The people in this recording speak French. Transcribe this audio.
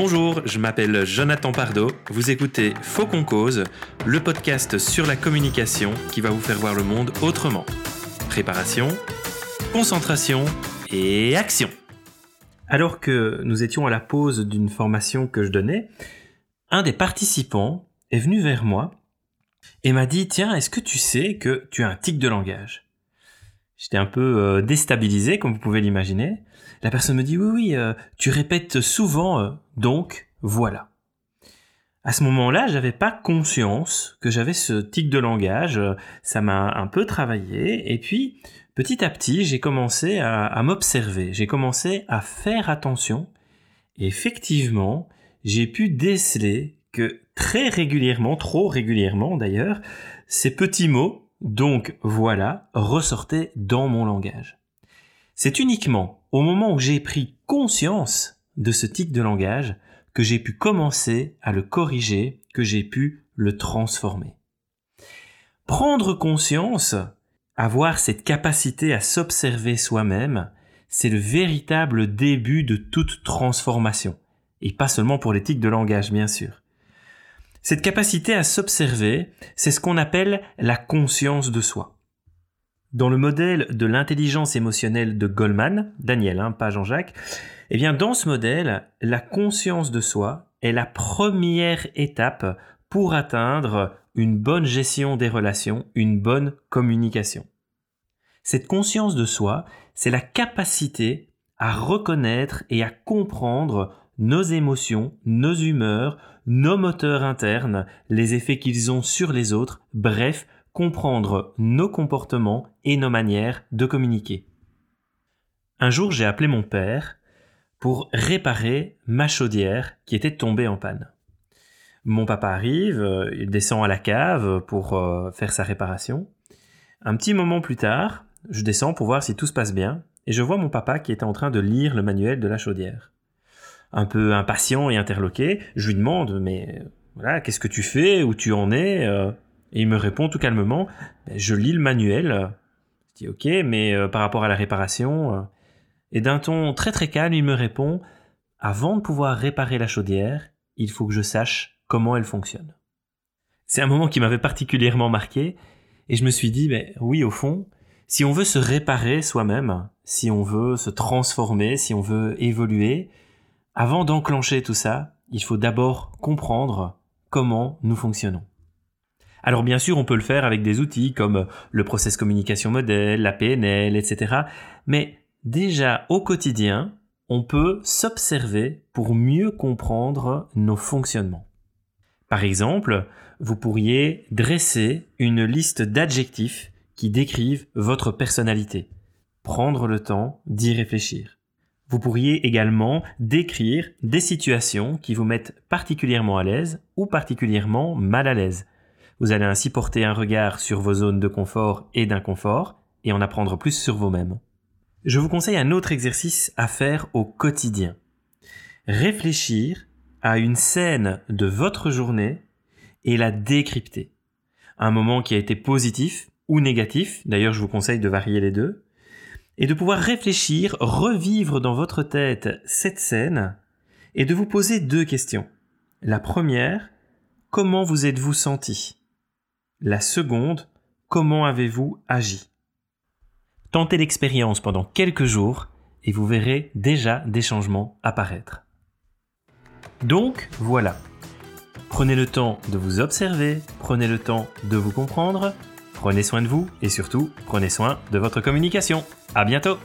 Bonjour, je m'appelle Jonathan Pardo. Vous écoutez Faux qu'on cause, le podcast sur la communication qui va vous faire voir le monde autrement. Préparation, concentration et action. Alors que nous étions à la pause d'une formation que je donnais, un des participants est venu vers moi et m'a dit Tiens, est-ce que tu sais que tu as un tic de langage? J'étais un peu euh, déstabilisé, comme vous pouvez l'imaginer. La personne me dit Oui, oui, euh, tu répètes souvent, euh, donc voilà. À ce moment-là, j'avais pas conscience que j'avais ce tic de langage. Ça m'a un peu travaillé. Et puis, petit à petit, j'ai commencé à m'observer. J'ai commencé à faire attention. Et effectivement, j'ai pu déceler que très régulièrement, trop régulièrement d'ailleurs, ces petits mots donc voilà, ressortait dans mon langage. C'est uniquement au moment où j'ai pris conscience de ce tic de langage que j'ai pu commencer à le corriger, que j'ai pu le transformer. Prendre conscience, avoir cette capacité à s'observer soi-même, c'est le véritable début de toute transformation. Et pas seulement pour tics de langage, bien sûr. Cette capacité à s'observer, c'est ce qu'on appelle la conscience de soi. Dans le modèle de l'intelligence émotionnelle de Goldman, Daniel, hein, pas Jean-Jacques, eh bien, dans ce modèle, la conscience de soi est la première étape pour atteindre une bonne gestion des relations, une bonne communication. Cette conscience de soi, c'est la capacité à reconnaître et à comprendre nos émotions, nos humeurs, nos moteurs internes, les effets qu'ils ont sur les autres, bref, comprendre nos comportements et nos manières de communiquer. Un jour, j'ai appelé mon père pour réparer ma chaudière qui était tombée en panne. Mon papa arrive, euh, il descend à la cave pour euh, faire sa réparation. Un petit moment plus tard, je descends pour voir si tout se passe bien, et je vois mon papa qui était en train de lire le manuel de la chaudière un peu impatient et interloqué, je lui demande mais voilà, qu'est-ce que tu fais, où tu en es? Euh Et il me répond tout calmement, ben, je lis le manuel. Je dis ok, mais euh, par rapport à la réparation. Euh et d'un ton très très calme, il me répond, avant de pouvoir réparer la chaudière, il faut que je sache comment elle fonctionne. C'est un moment qui m'avait particulièrement marqué, et je me suis dit, mais ben, oui, au fond, si on veut se réparer soi-même, si on veut se transformer, si on veut évoluer, avant d'enclencher tout ça, il faut d'abord comprendre comment nous fonctionnons. Alors bien sûr, on peut le faire avec des outils comme le process communication modèle, la PNL, etc. Mais déjà au quotidien, on peut s'observer pour mieux comprendre nos fonctionnements. Par exemple, vous pourriez dresser une liste d'adjectifs qui décrivent votre personnalité. Prendre le temps d'y réfléchir. Vous pourriez également décrire des situations qui vous mettent particulièrement à l'aise ou particulièrement mal à l'aise. Vous allez ainsi porter un regard sur vos zones de confort et d'inconfort et en apprendre plus sur vous-même. Je vous conseille un autre exercice à faire au quotidien. Réfléchir à une scène de votre journée et la décrypter. Un moment qui a été positif ou négatif, d'ailleurs je vous conseille de varier les deux, et de pouvoir réfléchir, revivre dans votre tête cette scène et de vous poser deux questions. La première, comment vous êtes-vous senti? La seconde, comment avez-vous agi? Tentez l'expérience pendant quelques jours et vous verrez déjà des changements apparaître. Donc voilà. Prenez le temps de vous observer, prenez le temps de vous comprendre, prenez soin de vous et surtout prenez soin de votre communication. À bientôt